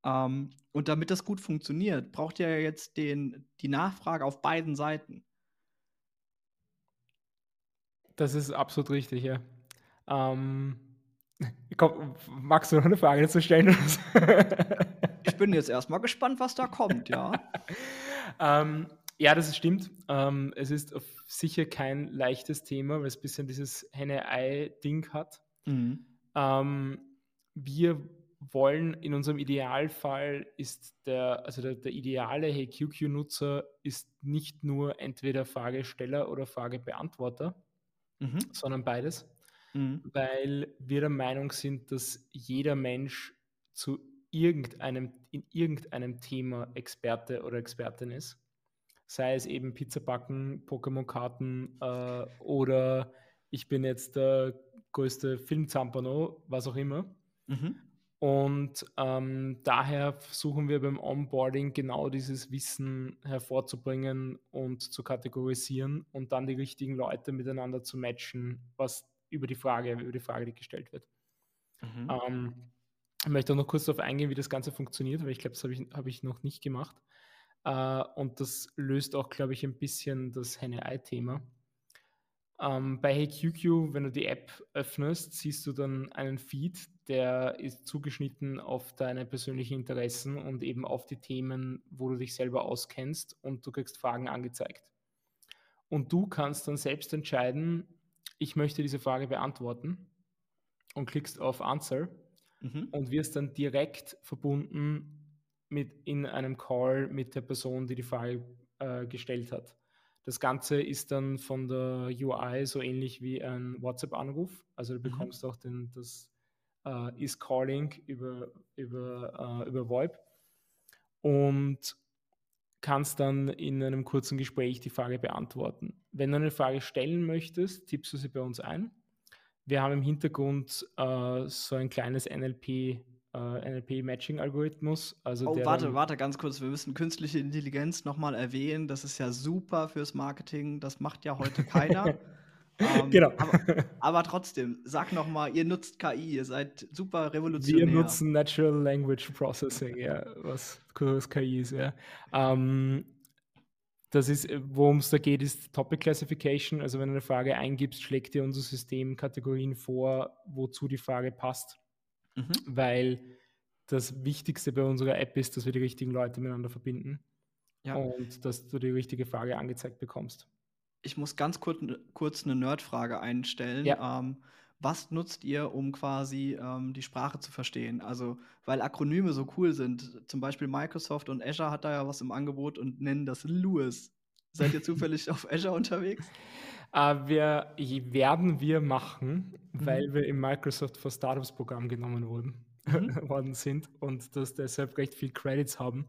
Ähm, und damit das gut funktioniert, braucht ihr jetzt den, die Nachfrage auf beiden Seiten. Das ist absolut richtig, ja. Ähm, komm, magst du noch eine Frage dazu stellen? ich bin jetzt erstmal gespannt, was da kommt, ja. ähm, ja, das stimmt. Ähm, es ist sicher kein leichtes Thema, weil es ein bisschen dieses Henne-Ei-Ding hat. Mhm. Ähm, wir wollen in unserem Idealfall ist der, also der, der ideale HeyQQ-Nutzer ist nicht nur entweder Fragesteller oder Fragebeantworter, mhm. sondern beides, mhm. weil wir der Meinung sind, dass jeder Mensch zu irgendeinem, in irgendeinem Thema Experte oder Expertin ist. Sei es eben Pizza backen, Pokémon-Karten äh, oder ich bin jetzt der größte Filmzampano, was auch immer. Mhm. Und ähm, daher versuchen wir beim Onboarding genau dieses Wissen hervorzubringen und zu kategorisieren und dann die richtigen Leute miteinander zu matchen, was über die Frage, über die Frage, die gestellt wird. Mhm. Ähm, ich möchte auch noch kurz darauf eingehen, wie das Ganze funktioniert, weil ich glaube, das habe ich, hab ich noch nicht gemacht. Äh, und das löst auch, glaube ich, ein bisschen das Henne-Ei-Thema. Ähm, bei HeyQQ, wenn du die App öffnest, siehst du dann einen Feed, der ist zugeschnitten auf deine persönlichen Interessen und eben auf die Themen, wo du dich selber auskennst und du kriegst Fragen angezeigt. Und du kannst dann selbst entscheiden, ich möchte diese Frage beantworten und klickst auf Answer mhm. und wirst dann direkt verbunden mit in einem Call mit der Person, die die Frage äh, gestellt hat. Das Ganze ist dann von der UI so ähnlich wie ein WhatsApp-Anruf. Also du mhm. bekommst mhm. auch den, das äh, Is-Calling über, über, äh, über VoIP und kannst dann in einem kurzen Gespräch die Frage beantworten. Wenn du eine Frage stellen möchtest, tippst du sie bei uns ein. Wir haben im Hintergrund äh, so ein kleines NLP äh, NLP-Matching-Algorithmus. Also oh, warte, warte, ganz kurz. Wir müssen künstliche Intelligenz nochmal erwähnen. Das ist ja super fürs Marketing. Das macht ja heute keiner. ähm, genau. Aber, aber, trotzdem, sag nochmal, ihr nutzt KI, ihr seid super revolutionär. Wir nutzen Natural Language Processing, ja, was kurz KI ist, ja. Ähm, das ist, worum es da geht, ist Topic Classification. Also wenn du eine Frage eingibst, schlägt dir unser System Kategorien vor, wozu die Frage passt mhm. weil das Wichtigste bei unserer App ist, dass wir die richtigen Leute miteinander verbinden ja. und dass du die richtige Frage angezeigt bekommst. Ich muss ganz kurz, kurz eine Nerdfrage einstellen. Ja. Ähm, was nutzt ihr, um quasi ähm, die Sprache zu verstehen? Also, weil Akronyme so cool sind. Zum Beispiel Microsoft und Azure hat da ja was im Angebot und nennen das Lewis. Seid ihr zufällig auf Azure unterwegs? Uh, wir, werden wir machen, mhm. weil wir im Microsoft for Startups Programm genommen wurden, mhm. worden sind und das deshalb recht viel Credits haben,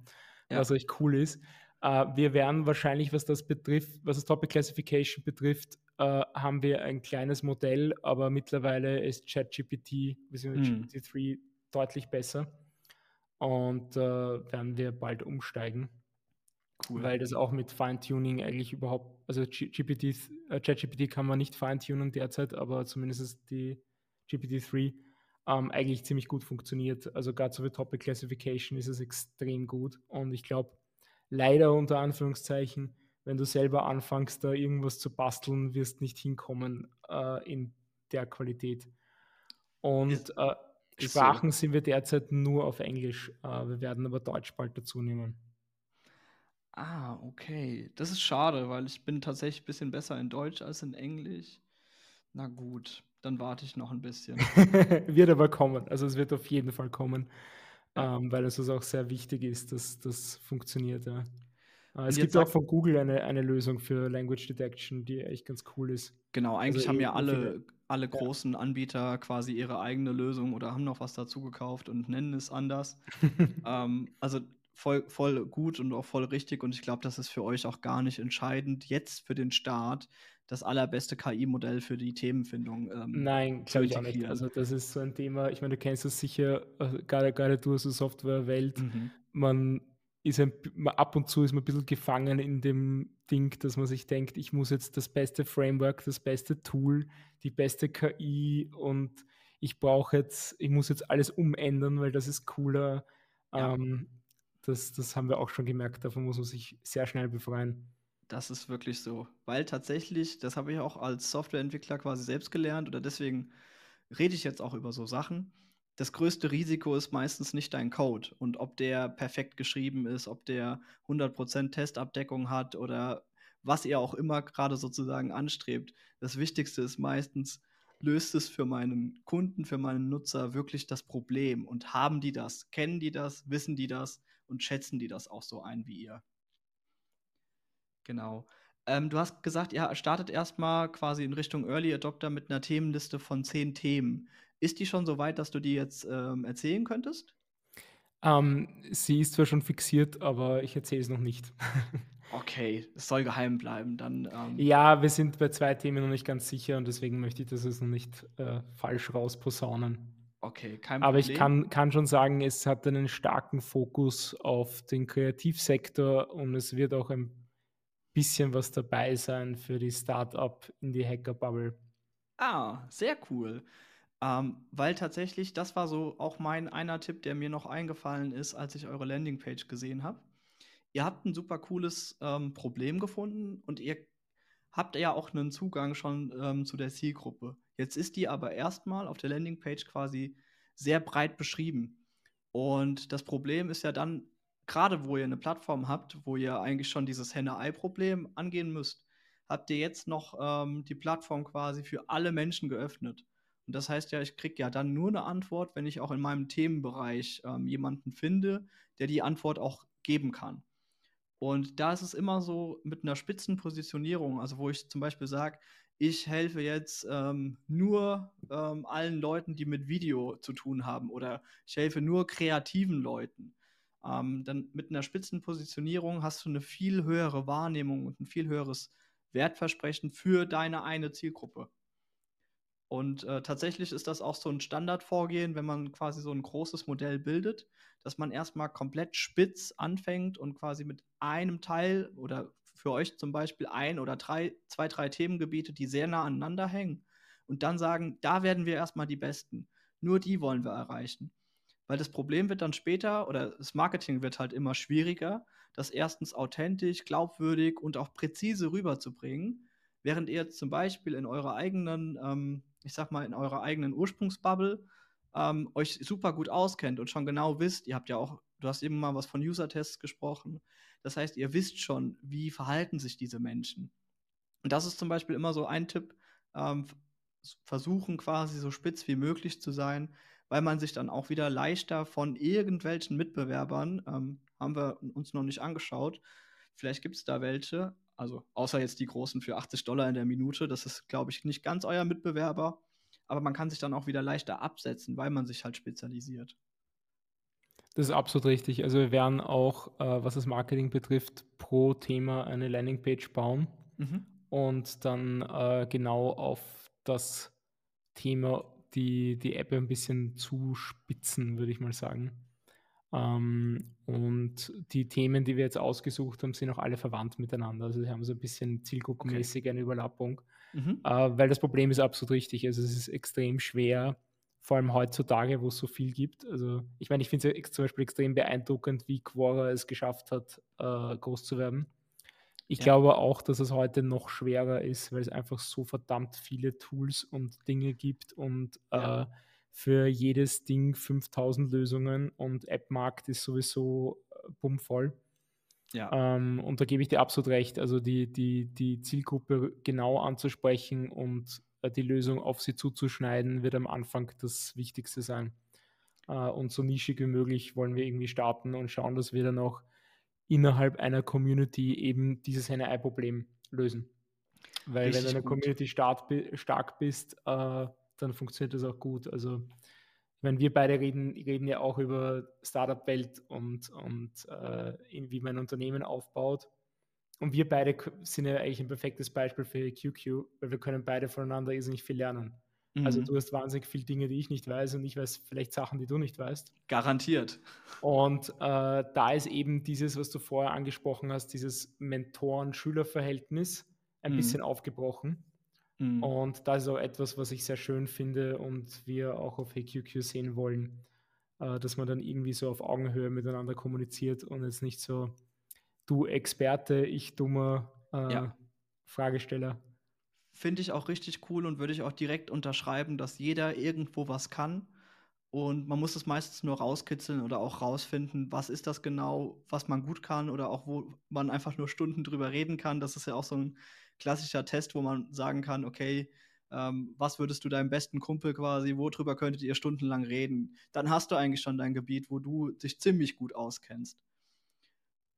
ja. was recht cool ist. Uh, wir werden wahrscheinlich, was das betrifft, was das Topic Classification betrifft, uh, haben wir ein kleines Modell, aber mittlerweile ist ChatGPT, bzw. Mhm. GPT-3 deutlich besser und werden wir bald umsteigen. Cool. Weil das auch mit Feintuning eigentlich überhaupt, also GPT, äh, ChatGPT kann man nicht feintunen derzeit, aber zumindest die GPT-3 ähm, eigentlich ziemlich gut funktioniert. Also gerade so für Topic Classification ist es extrem gut. Und ich glaube, leider unter Anführungszeichen, wenn du selber anfängst, da irgendwas zu basteln, wirst nicht hinkommen äh, in der Qualität. Und äh, Sprachen so. sind wir derzeit nur auf Englisch. Äh, wir werden aber Deutsch bald dazu nehmen. Ah, okay. Das ist schade, weil ich bin tatsächlich ein bisschen besser in Deutsch als in Englisch. Na gut, dann warte ich noch ein bisschen. wird aber kommen. Also es wird auf jeden Fall kommen. Ähm, weil es uns auch sehr wichtig ist, dass das funktioniert, ja. Äh, es gibt auch von Google eine, eine Lösung für Language Detection, die echt ganz cool ist. Genau, Also eigentlich haben eh, ja viele, alle alle ja. großen Anbieter quasi ihre eigene Lösung oder haben noch was dazu gekauft und nennen es anders. Ähm, also voll voll gut und auch voll richtig und ich glaube, das ist für euch auch gar nicht entscheidend, jetzt für den Start das allerbeste KI-Modell für die Themenfindung, ähm, Nein, glaube ich auch nicht. Also das ist so ein Thema, ich meine, du kennst das sicher, äh, gerade, gerade du aus der Softwarewelt, Mhm. man ist ein, ab und zu ist man ein bisschen gefangen in dem Ding, dass man sich denkt, ich muss jetzt das beste Framework, das beste Tool, die beste KI und ich brauche jetzt, ich muss jetzt alles umändern, weil das ist cooler. Ja. Ähm, das, das haben wir auch schon gemerkt, davon muss man sich sehr schnell befreien. Das ist wirklich so. Weil tatsächlich, das habe ich auch als Softwareentwickler quasi selbst gelernt oder deswegen rede ich jetzt auch über so Sachen. Das größte Risiko ist meistens nicht dein Code und ob der perfekt geschrieben ist, ob der 100% Testabdeckung hat oder was ihr auch immer gerade sozusagen anstrebt. Das Wichtigste ist meistens, löst es für meinen Kunden, für meinen Nutzer wirklich das Problem und haben die das, kennen die das, wissen die das und schätzen die das auch so ein wie ihr. Genau. Ähm, du hast gesagt, ihr startet erstmal quasi in Richtung Early Adopter mit einer Themenliste von zehn Themen. Ist die schon so weit, dass du die jetzt ähm, erzählen könntest? Ähm, sie ist zwar schon fixiert, aber ich erzähle es noch nicht. Okay, es soll geheim bleiben. Dann, ähm, Ja, wir sind bei zwei Themen noch nicht ganz sicher und deswegen möchte ich das jetzt noch nicht äh, falsch rausposaunen. okay, kein Aber ich Problem. kann, kann schon sagen, es hat einen starken Fokus auf den Kreativsektor und es wird auch ein bisschen was dabei sein für die Startup in die Hacker-Bubble. Ah, sehr cool. Ähm, weil tatsächlich, das war so auch mein einer Tipp, der mir noch eingefallen ist, als ich eure Landingpage gesehen habe. Ihr habt ein super cooles ähm, Problem gefunden und ihr habt ja auch einen Zugang schon ähm, zu der Zielgruppe. Jetzt ist die aber erstmal auf der Landingpage quasi sehr breit beschrieben. Und das Problem ist ja dann, gerade wo ihr eine Plattform habt, wo ihr eigentlich schon dieses Henne-Ei-Problem angehen müsst, habt ihr jetzt noch ähm, die Plattform quasi für alle Menschen geöffnet. Und das heißt ja, ich kriege ja dann nur eine Antwort, wenn ich auch in meinem Themenbereich ähm, jemanden finde, der die Antwort auch geben kann. Und da ist es immer so mit einer Spitzenpositionierung, also wo ich zum Beispiel sage, ich helfe jetzt ähm, nur ähm, allen Leuten, die mit Video zu tun haben oder ich helfe nur kreativen Leuten. Ähm, dann mit einer Spitzenpositionierung hast du eine viel höhere Wahrnehmung und ein viel höheres Wertversprechen für deine eine Zielgruppe. Und äh, tatsächlich ist das auch so ein Standardvorgehen, wenn man quasi so ein großes Modell bildet, dass man erstmal komplett spitz anfängt und quasi mit einem Teil oder für euch zum Beispiel ein oder drei, zwei, drei Themengebiete, die sehr nah aneinander hängen und dann sagen, da werden wir erstmal die Besten. Nur die wollen wir erreichen. Weil das Problem wird dann später oder das Marketing wird halt immer schwieriger, das erstens authentisch, glaubwürdig und auch präzise rüberzubringen, während ihr zum Beispiel in eurer eigenen, ähm, ich sag mal, in eurer eigenen Ursprungsbubble ähm, euch super gut auskennt und schon genau wisst, ihr habt ja auch, du hast eben mal was von User-Tests gesprochen. Das heißt, ihr wisst schon, wie verhalten sich diese Menschen. Und das ist zum Beispiel immer so ein Tipp, ähm, versuchen quasi so spitz wie möglich zu sein, weil man sich dann auch wieder leichter von irgendwelchen Mitbewerbern, ähm, haben wir uns noch nicht angeschaut, vielleicht gibt es da welche, also außer jetzt die großen für 80 Dollar in der Minute, das ist, glaube ich, nicht ganz euer Mitbewerber, aber man kann sich dann auch wieder leichter absetzen, weil man sich halt spezialisiert. Das ist absolut richtig. Also wir werden auch, äh, was das Marketing betrifft, pro Thema eine Landingpage bauen Mhm. und dann äh, genau auf das Thema die, die App ein bisschen zuspitzen, würde ich mal sagen. Ähm, und die Themen, die wir jetzt ausgesucht haben, sind auch alle verwandt miteinander. Also sie haben so ein bisschen zielgruppenmäßig eine Überlappung. Mhm. Äh, weil das Problem ist absolut richtig. Also es ist extrem schwer, vor allem heutzutage, wo es so viel gibt. Also ich meine, ich finde es ja zum Beispiel extrem beeindruckend, wie Quora es geschafft hat, äh, groß zu werden. Ich Ja. glaube auch, dass es heute noch schwerer ist, weil es einfach so verdammt viele Tools und Dinge gibt und Ja. äh, für jedes Ding 5000 Lösungen und App-Markt ist sowieso äh, bummvoll. Ja. Ähm, und da gebe ich dir absolut recht. Also die, die, die Zielgruppe genau anzusprechen und äh, die Lösung auf sie zuzuschneiden, wird am Anfang das Wichtigste sein. Äh, und so nischig wie möglich wollen wir irgendwie starten und schauen, dass wir dann auch innerhalb einer Community eben dieses Henne-Ei-Problem lösen. Weil Richtig wenn du in einer Community stark, stark bist, äh, dann funktioniert das auch gut. Also wenn wir beide reden, reden ja auch über Startup-Welt und, und äh, wie man ein Unternehmen aufbaut. Und wir beide sind ja eigentlich ein perfektes Beispiel für QQ, weil wir können beide voneinander irrsinnig viel lernen. Also mhm. Also du hast wahnsinnig viele Dinge, die ich nicht weiß und ich weiß vielleicht Sachen, die du nicht weißt. Garantiert. Und äh, da ist eben dieses, was du vorher angesprochen hast, dieses Mentoren-Schüler-Verhältnis ein mhm. bisschen aufgebrochen. Mhm. Und das ist auch etwas, was ich sehr schön finde und wir auch auf HQQ sehen wollen, äh, dass man dann irgendwie so auf Augenhöhe miteinander kommuniziert und jetzt nicht so du Experte, ich dummer äh, ja. Fragesteller. Finde ich auch richtig cool und würde ich auch direkt unterschreiben, dass jeder irgendwo was kann. Und man muss es meistens nur rauskitzeln oder auch rausfinden, was ist das genau, was man gut kann oder auch wo man einfach nur Stunden drüber reden kann. Das ist ja auch so ein klassischer Test, wo man sagen kann, okay, ähm, was würdest du deinem besten Kumpel quasi, worüber könntet ihr stundenlang reden? Dann hast du eigentlich schon dein Gebiet, wo du dich ziemlich gut auskennst.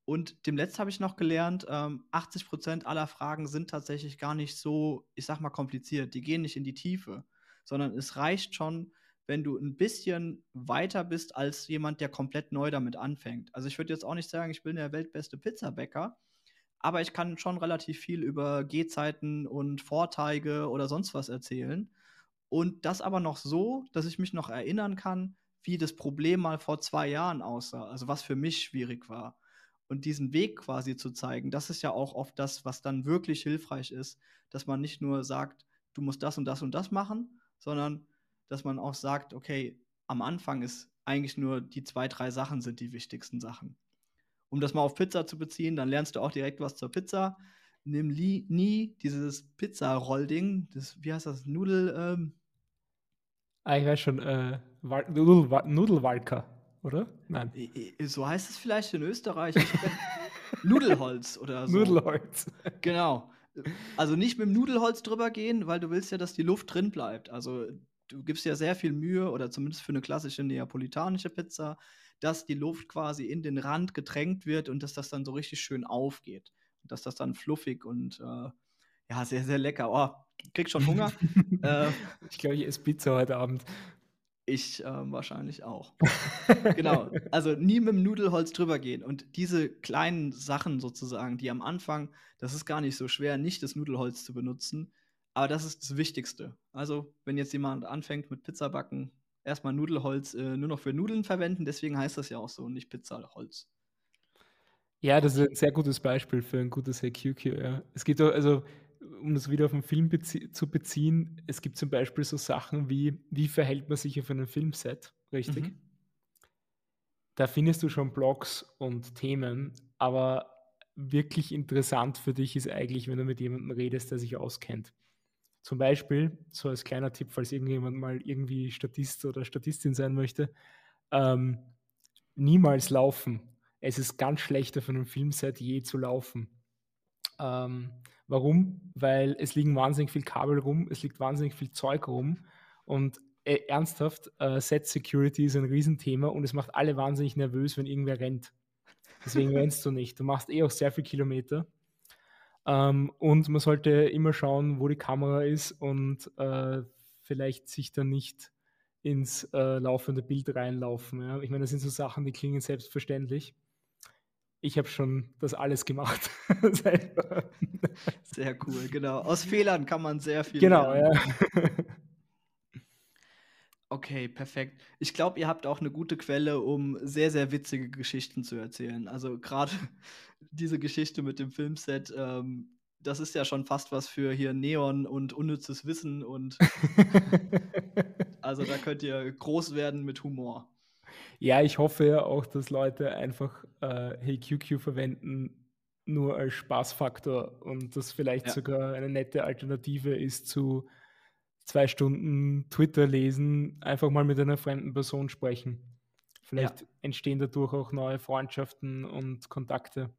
Und dem Letzt habe ich noch gelernt, ähm, 80 Prozent aller Fragen sind tatsächlich gar nicht so, ich sag mal, kompliziert. Die gehen nicht in die Tiefe, sondern es reicht schon, wenn du ein bisschen weiter bist als jemand, der komplett neu damit anfängt. Also ich würde jetzt auch nicht sagen, ich bin der weltbeste Pizzabäcker, aber ich kann schon relativ viel über Gehzeiten und Vorteige oder sonst was erzählen. Und das aber noch so, dass ich mich noch erinnern kann, wie das Problem mal vor zwei Jahren aussah, also was für mich schwierig war und diesen Weg quasi zu zeigen, das ist ja auch oft das, was dann wirklich hilfreich ist, dass man nicht nur sagt, du musst das und das und das machen, sondern dass man auch sagt, okay, am Anfang ist eigentlich nur die zwei, drei Sachen sind die wichtigsten Sachen. Um das mal auf Pizza zu beziehen, dann lernst du auch direkt was zur Pizza. Nimm nie dieses Pizza-Rollding, wie heißt das, Nudel, ähm Ah, ich weiß schon, äh, Nudel, Nudelwalker oder? Nein. So heißt es vielleicht in Österreich. Nudelholz oder so. Nudelholz. Genau. Also nicht mit dem Nudelholz drüber gehen, weil du willst ja, dass die Luft drin bleibt. Also du gibst ja sehr viel Mühe, oder zumindest für eine klassische neapolitanische Pizza, dass die Luft quasi in den Rand getränkt wird und dass das dann so richtig schön aufgeht. Und dass das dann fluffig und äh, ja, sehr, sehr lecker. Oh, krieg schon Hunger. äh, ich glaube, ich esse Pizza heute Abend. Ich äh, wahrscheinlich auch. genau. Also nie mit dem Nudelholz drüber gehen. Und diese kleinen Sachen sozusagen, die am Anfang, das ist gar nicht so schwer, nicht das Nudelholz zu benutzen. Aber das ist das Wichtigste. Also, wenn jetzt jemand anfängt mit Pizzabacken, erstmal Nudelholz äh, nur noch für Nudeln verwenden. Deswegen heißt das ja auch so, nicht Pizzaholz. Ja, das ist ein sehr gutes Beispiel für ein gutes HQQ. Ja. Es gibt auch, also um das wieder auf den Film bezie zu beziehen, es gibt zum Beispiel so Sachen wie, wie verhält man sich auf einem Filmset, richtig? Mhm. Da findest du schon Blogs und Themen, aber wirklich interessant für dich ist eigentlich, wenn du mit jemandem redest, der sich auskennt. Zum Beispiel, so als kleiner Tipp, falls irgendjemand mal irgendwie Statist oder Statistin sein möchte, ähm, niemals laufen. Es ist ganz schlecht auf einem Filmset je zu laufen. Ähm, Warum? Weil es liegen wahnsinnig viel Kabel rum, es liegt wahnsinnig viel Zeug rum und äh, ernsthaft, äh, Set Security ist ein Riesenthema und es macht alle wahnsinnig nervös, wenn irgendwer rennt. Deswegen rennst du nicht. Du machst eh auch sehr viele Kilometer. Ähm, und man sollte immer schauen, wo die Kamera ist und äh, vielleicht sich dann nicht ins äh, laufende Bild reinlaufen. Ja? Ich meine, das sind so Sachen, die klingen selbstverständlich ich habe schon das alles gemacht. sehr cool, genau. Aus Fehlern kann man sehr viel Genau, lernen. ja. Okay, perfekt. Ich glaube, ihr habt auch eine gute Quelle, um sehr, sehr witzige Geschichten zu erzählen. Also gerade diese Geschichte mit dem Filmset, ähm, das ist ja schon fast was für hier Neon und unnützes Wissen und also da könnt ihr groß werden mit Humor. Ja, ich hoffe ja auch, dass Leute einfach äh, HeyQQ verwenden, nur als Spaßfaktor und das vielleicht ja. sogar eine nette Alternative ist zu zwei Stunden Twitter lesen, einfach mal mit einer fremden Person sprechen. Vielleicht ja. entstehen dadurch auch neue Freundschaften und Kontakte.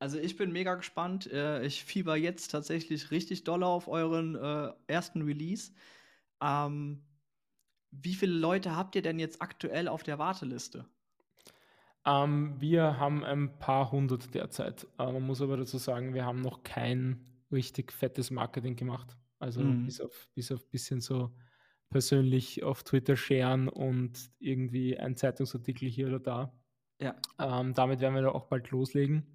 Also ich bin mega gespannt. Äh, ich fieber jetzt tatsächlich richtig doll auf euren äh, ersten Release. Ähm, wie viele Leute habt ihr denn jetzt aktuell auf der Warteliste? Ähm, wir haben ein paar hundert derzeit. Äh, man muss aber dazu sagen, wir haben noch kein richtig fettes Marketing gemacht. Also mhm. bis auf bis auf bisschen so persönlich auf Twitter sharen und irgendwie ein Zeitungsartikel hier oder da. Ja. Ähm, damit werden wir da auch bald loslegen.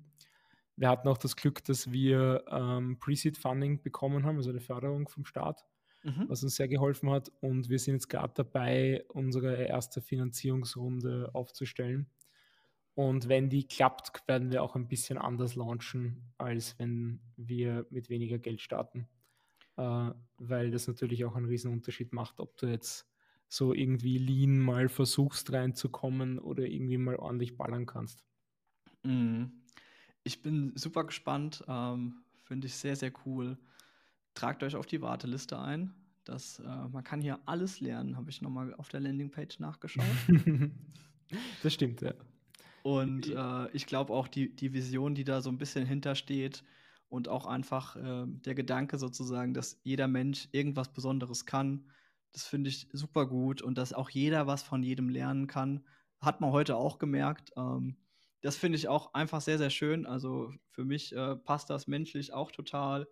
Wir hatten auch das Glück, dass wir ähm, Pre-Seed Funding bekommen haben, also eine Förderung vom Staat, mhm. was uns sehr geholfen hat. Und wir sind jetzt gerade dabei, unsere erste Finanzierungsrunde aufzustellen. Und wenn die klappt, werden wir auch ein bisschen anders launchen, als wenn wir mit weniger Geld starten. Äh, weil das natürlich auch einen riesen Unterschied macht, ob du jetzt so irgendwie lean mal versuchst reinzukommen oder irgendwie mal ordentlich ballern kannst. Mhm. Ich bin super gespannt, ähm, finde ich sehr, sehr cool. Tragt euch auf die Warteliste ein. Das, äh, man kann hier alles lernen, habe ich nochmal auf der Landingpage nachgeschaut. das stimmt, ja. Und äh, ich glaube auch die, die Vision, die da so ein bisschen hintersteht und auch einfach äh, der Gedanke sozusagen, dass jeder Mensch irgendwas Besonderes kann, das finde ich super gut und dass auch jeder was von jedem lernen kann, hat man heute auch gemerkt. Ähm, das finde ich auch einfach sehr, sehr schön. Also für mich äh, passt das menschlich auch total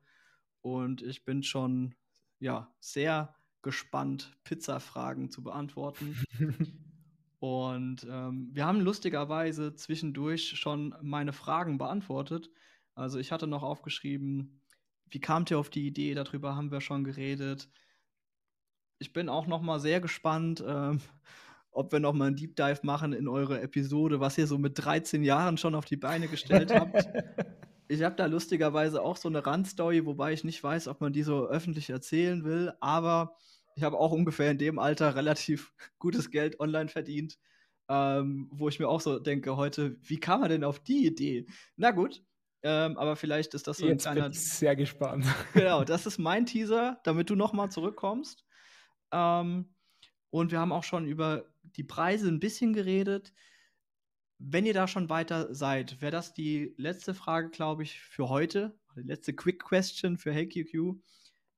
und ich bin schon ja sehr gespannt, Pizza-Fragen zu beantworten. Und ähm, wir haben lustigerweise zwischendurch schon meine Fragen beantwortet. Also ich hatte noch aufgeschrieben, wie kamt ihr auf die Idee? Darüber haben wir schon geredet. Ich bin auch noch mal sehr gespannt, ähm, ob wir noch mal einen Deep Dive machen in eure Episode, was ihr so mit 13 Jahren schon auf die Beine gestellt habt. ich habe da lustigerweise auch so eine Randstory, wobei ich nicht weiß, ob man die so öffentlich erzählen will, aber ich habe auch ungefähr in dem Alter relativ gutes Geld online verdient, ähm, wo ich mir auch so denke heute, wie kam man denn auf die Idee? Na gut, ähm, aber vielleicht ist das so Jetzt ein kleiner. Bin ich sehr gespannt. Genau, das ist mein Teaser, damit du nochmal zurückkommst. Ähm, und wir haben auch schon über die Preise ein bisschen geredet. Wenn ihr da schon weiter seid, wäre das die letzte Frage, glaube ich, für heute. Die letzte Quick Question für HeyQQ.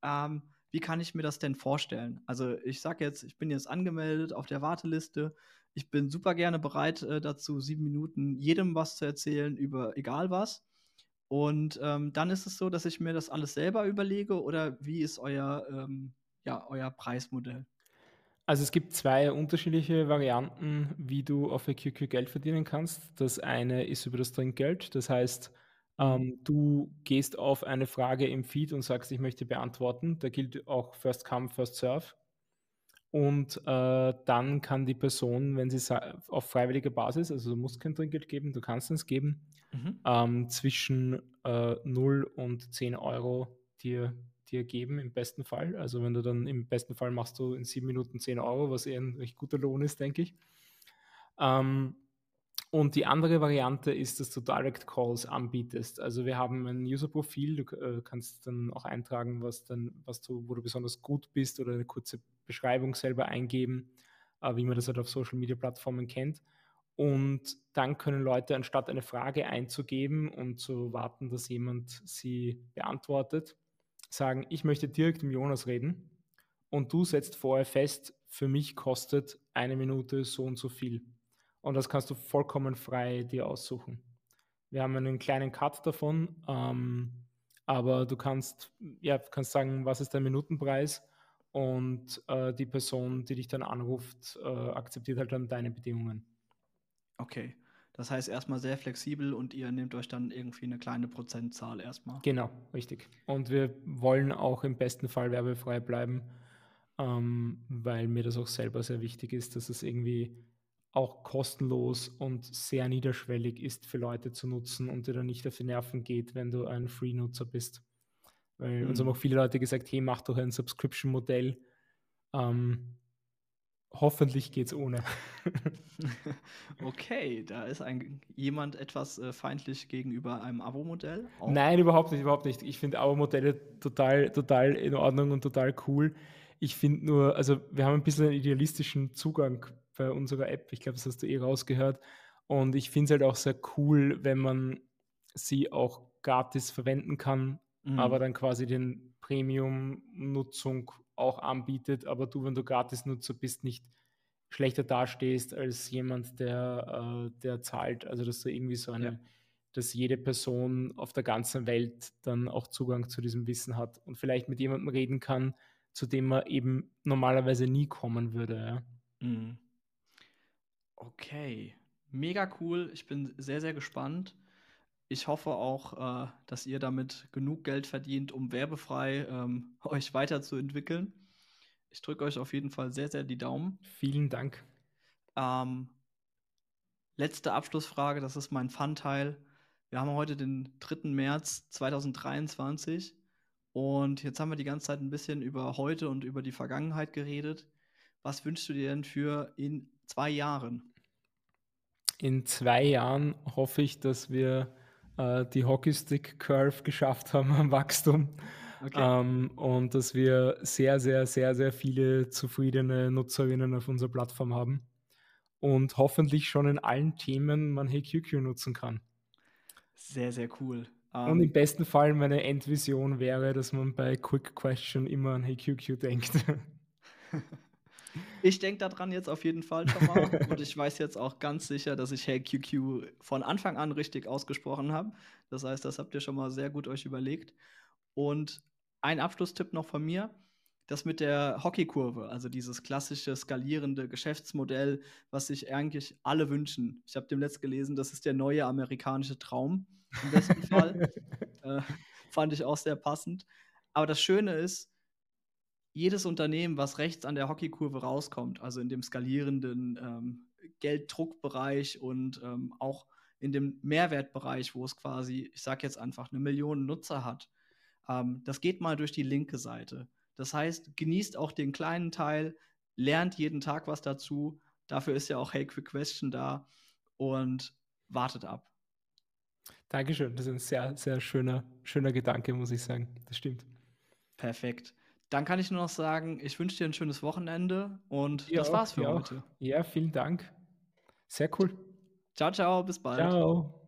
Ähm, wie kann ich mir das denn vorstellen? Also ich sage jetzt, ich bin jetzt angemeldet auf der Warteliste. Ich bin super gerne bereit äh, dazu, sieben Minuten jedem was zu erzählen über egal was. Und ähm, dann ist es so, dass ich mir das alles selber überlege oder wie ist euer, ähm, ja, euer Preismodell? Also es gibt zwei unterschiedliche Varianten, wie du auf QQ Geld verdienen kannst. Das eine ist über das Trinkgeld. Das heißt, ähm, du gehst auf eine Frage im Feed und sagst, ich möchte beantworten. Da gilt auch First Come, First Serve. Und äh, dann kann die Person, wenn sie auf freiwilliger Basis, also du musst kein Trinkgeld geben, du kannst es geben, mhm. ähm, zwischen äh, 0 und 10 Euro dir, dir geben, im besten Fall. Also wenn du dann im besten Fall machst du in sieben Minuten 10 Euro, was eher ein recht guter Lohn ist, denke ich. Ähm, und die andere Variante ist, dass du Direct Calls anbietest. Also wir haben ein User-Profil, du äh, kannst dann auch eintragen, was dann, was du, wo du besonders gut bist oder eine kurze Beschreibung selber eingeben, äh, wie man das halt auf Social Media Plattformen kennt. Und dann können Leute, anstatt eine Frage einzugeben und zu warten, dass jemand sie beantwortet, sagen, ich möchte direkt mit Jonas reden. Und du setzt vorher fest, für mich kostet eine Minute so und so viel. Und das kannst du vollkommen frei dir aussuchen. Wir haben einen kleinen Cut davon, ähm, aber du kannst, ja, kannst sagen, was ist dein Minutenpreis und äh, die Person, die dich dann anruft, äh, akzeptiert halt dann deine Bedingungen. Okay. Das heißt erstmal sehr flexibel und ihr nehmt euch dann irgendwie eine kleine Prozentzahl erstmal. Genau, richtig. Und wir wollen auch im besten Fall werbefrei bleiben, ähm, weil mir das auch selber sehr wichtig ist, dass es irgendwie auch kostenlos und sehr niederschwellig ist für Leute zu nutzen und dir dann nicht auf die Nerven geht, wenn du ein Free-Nutzer bist. Weil mhm. uns haben auch viele Leute gesagt, hey, mach doch ein Subscription-Modell. Ähm, hoffentlich geht's ohne. okay, da ist ein, jemand etwas äh, feindlich gegenüber einem Abo-Modell? Nein, überhaupt nicht, überhaupt nicht. Ich finde Abo-Modelle total, total in Ordnung und total cool. Ich finde nur, also wir haben ein bisschen einen idealistischen Zugang bei unserer App. Ich glaube, das hast du eh rausgehört. Und ich finde es halt auch sehr cool, wenn man sie auch gratis verwenden kann, mhm. aber dann quasi den Premium-Nutzung auch anbietet, aber du, wenn du Gratis-Nutzer bist, nicht schlechter dastehst als jemand, der, äh, der zahlt. Also dass du irgendwie so eine, ja. dass jede Person auf der ganzen Welt dann auch Zugang zu diesem Wissen hat und vielleicht mit jemandem reden kann, zu dem man eben normalerweise nie kommen würde. Ja. Mhm. Okay, mega cool. Ich bin sehr, sehr gespannt. Ich hoffe auch, äh, dass ihr damit genug Geld verdient, um werbefrei ähm, euch weiterzuentwickeln. Ich drücke euch auf jeden Fall sehr, sehr die Daumen. Vielen Dank. Ähm, letzte Abschlussfrage, das ist mein Fun-Teil. Wir haben heute den 3. März 2023 und jetzt haben wir die ganze Zeit ein bisschen über heute und über die Vergangenheit geredet. Was wünschst du dir denn für in zwei Jahren? In zwei Jahren hoffe ich, dass wir äh, die Hockeystick Curve geschafft haben am Wachstum. Okay. Ähm, und dass wir sehr, sehr, sehr, sehr viele zufriedene Nutzerinnen auf unserer Plattform haben und hoffentlich schon in allen Themen man HeyQQ nutzen kann. Sehr, sehr cool. Um, und im ähm, besten Fall meine Endvision wäre, dass man bei Quick Question immer an HeyQQ denkt. Ich denke daran jetzt auf jeden Fall schon mal. und ich weiß jetzt auch ganz sicher, dass ich Hey QQ von Anfang an richtig ausgesprochen habe. Das heißt, das habt ihr schon mal sehr gut euch überlegt. Und ein Abschlusstipp noch von mir. Das mit der Hockeykurve, also dieses klassische skalierende Geschäftsmodell, was sich eigentlich alle wünschen. Ich habe dem letzt gelesen, das ist der neue amerikanische Traum im besten Fall. Äh, fand ich auch sehr passend. Aber das Schöne ist, jedes Unternehmen, was rechts an der Hockeykurve rauskommt, also in dem skalierenden ähm, Gelddruckbereich und ähm, auch in dem Mehrwertbereich, wo es quasi, ich sage jetzt einfach, eine Million Nutzer hat, ähm, das geht mal durch die linke Seite. Das heißt, genießt auch den kleinen Teil, lernt jeden Tag was dazu. Dafür ist ja auch Hey Quick Question da und wartet ab. Dankeschön. Das ist ein sehr, sehr schöner, schöner Gedanke, muss ich sagen. Das stimmt. Perfekt. Dann kann ich nur noch sagen, ich wünsche dir ein schönes Wochenende und ja, das war's für ja heute. Ja, vielen Dank. Sehr cool. Ciao, ciao, bis bald. Ciao.